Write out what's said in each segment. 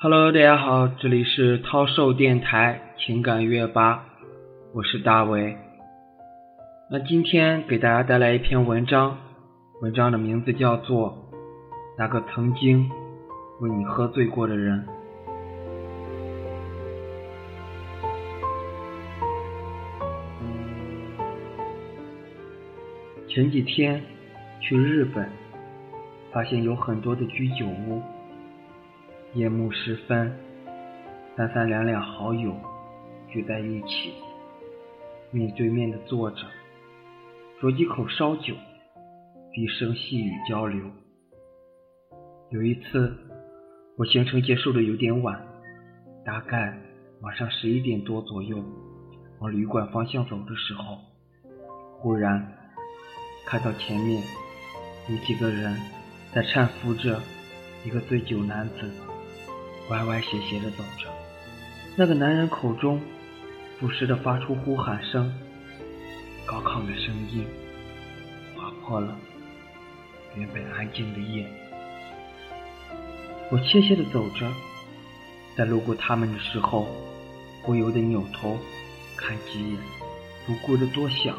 Hello，大家好，这里是涛兽电台情感乐吧，我是大伟。那今天给大家带来一篇文章，文章的名字叫做《那个曾经为你喝醉过的人》。前几天去日本，发现有很多的居酒屋。夜幕时分，三三两两好友聚在一起，面对面的坐着，酌几口烧酒，低声细语交流。有一次，我行程结束的有点晚，大概晚上十一点多左右，往旅馆方向走的时候，忽然看到前面有几个人在搀扶着一个醉酒男子。歪歪斜斜的走着，那个男人口中不时的发出呼喊声，高亢的声音划破了原本安静的夜。我怯怯的走着，在路过他们的时候，不由得扭头看几眼，不顾得多想，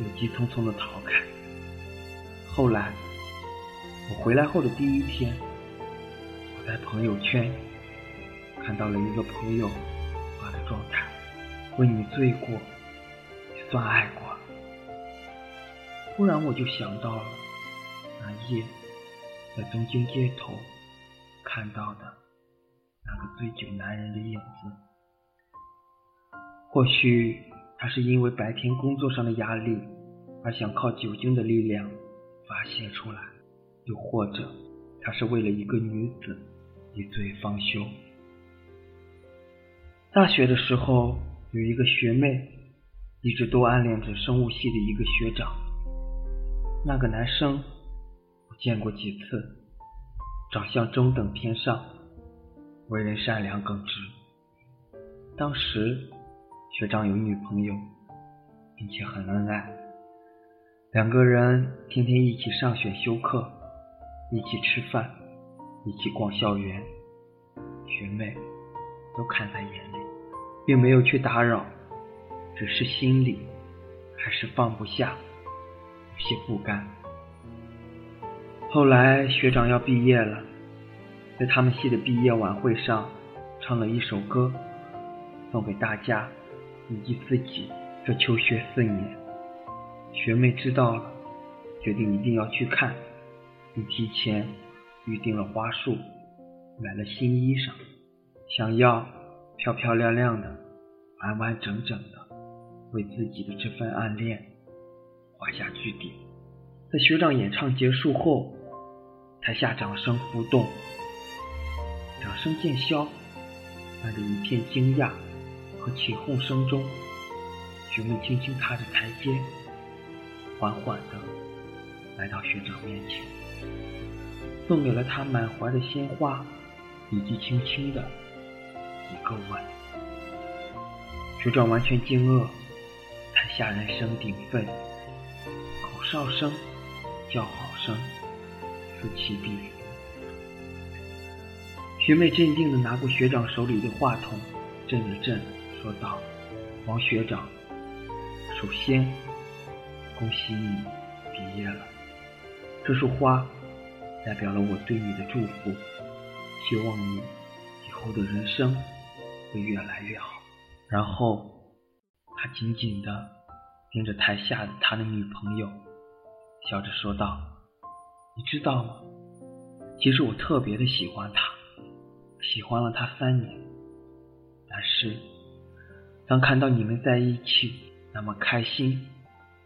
又急匆匆的逃开。后来，我回来后的第一天，我在朋友圈。看到了一个朋友发的状态，为你醉过，也算爱过。忽然我就想到了那夜在东京街头看到的那个醉酒男人的影子。或许他是因为白天工作上的压力而想靠酒精的力量发泄出来，又或者他是为了一个女子一醉方休。大学的时候，有一个学妹，一直都暗恋着生物系的一个学长。那个男生我见过几次，长相中等偏上，为人善良耿直。当时学长有女朋友，并且很恩爱，两个人天天一起上选修课，一起吃饭，一起逛校园。学妹。都看在眼里，并没有去打扰，只是心里还是放不下，有些不甘。后来学长要毕业了，在他们系的毕业晚会上唱了一首歌，送给大家以及自己。这求学四年，学妹知道了，决定一定要去看，并提前预定了花束，买了新衣裳。想要漂漂亮亮的、完完整整的为自己的这份暗恋画下句点。在学长演唱结束后，台下掌声浮动，掌声渐消，伴着一片惊讶和起哄声中，学妹轻轻踏着台阶，缓缓的来到学长面前，送给了他满怀的鲜花，以及轻轻的。一个吻，学长完全惊愕，台下人声鼎沸，口哨声、叫好声此起彼伏。学妹镇定的拿过学长手里的话筒，震了震，说道：“王学长，首先恭喜你毕业了，这束花代表了我对你的祝福，希望你以后的人生。”会越来越好。然后，他紧紧地盯着台下的他的女朋友，笑着说道：“你知道吗？其实我特别的喜欢他，喜欢了他三年。但是，当看到你们在一起那么开心，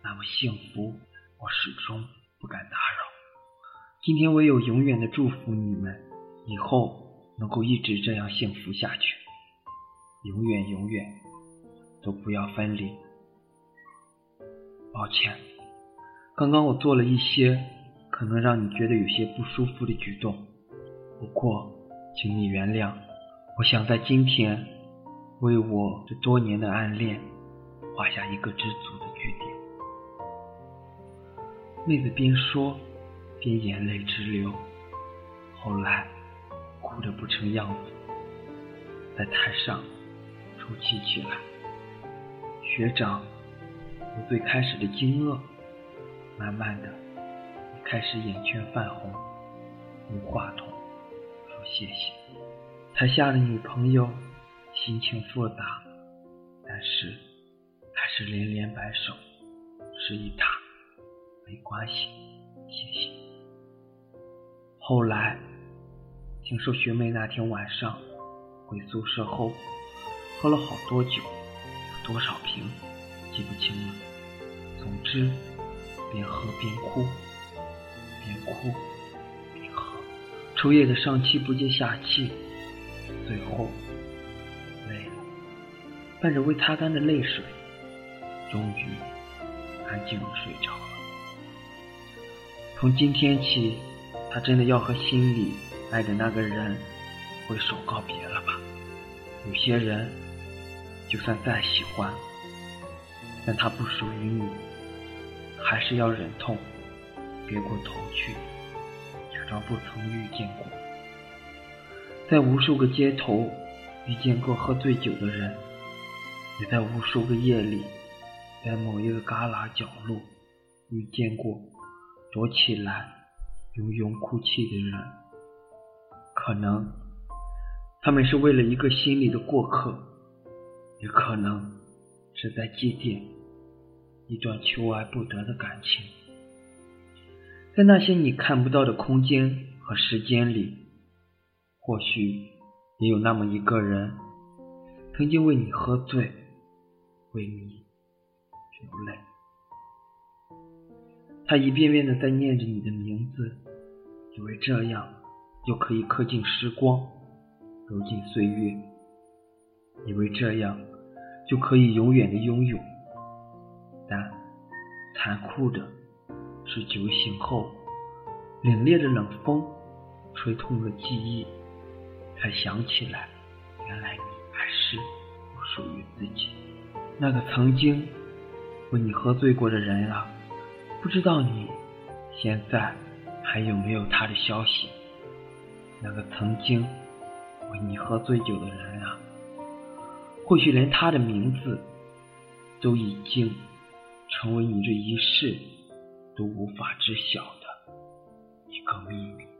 那么幸福，我始终不敢打扰。今天唯有永远的祝福你们，以后能够一直这样幸福下去。”永远永远都不要分离。抱歉，刚刚我做了一些可能让你觉得有些不舒服的举动，不过请你原谅。我想在今天为我这多年的暗恋画下一个知足的句点。妹子边说边眼泪直流，后来哭得不成样子。在台上哭泣起来。学长由最开始的惊愕，慢慢的开始眼圈泛红，无话筒说谢谢。台下的女朋友心情复杂，但是还是连连摆手，示意他没关系，谢谢。后来听说学妹那天晚上回宿舍后喝了好多酒。有多少瓶记不清了。总之，边喝边哭，边哭边喝，抽噎的上气不接下气，最后累了，伴着未擦干的泪水，终于安静的睡着了。从今天起，他真的要和心里爱的那个人挥手告别了吧？有些人。就算再喜欢，但他不属于你，还是要忍痛别过头去，假装不曾遇见过。在无数个街头遇见过喝醉酒的人，也在无数个夜里，在某一个旮旯角落遇见过躲起来拥拥哭泣的人。可能他们是为了一个心里的过客。也可能是在祭奠一段求而不得的感情，在那些你看不到的空间和时间里，或许也有那么一个人，曾经为你喝醉，为你流泪。他一遍遍的在念着你的名字，以为这样就可以刻进时光，揉进岁月，以为这样。就可以永远的拥有，但残酷的是酒醒后，凛冽的冷风吹痛了记忆，才想起来，原来你还是不属于自己。那个曾经为你喝醉过的人啊，不知道你现在还有没有他的消息？那个曾经为你喝醉酒的人啊。或许连他的名字都已经成为你这一世都无法知晓的一个秘密。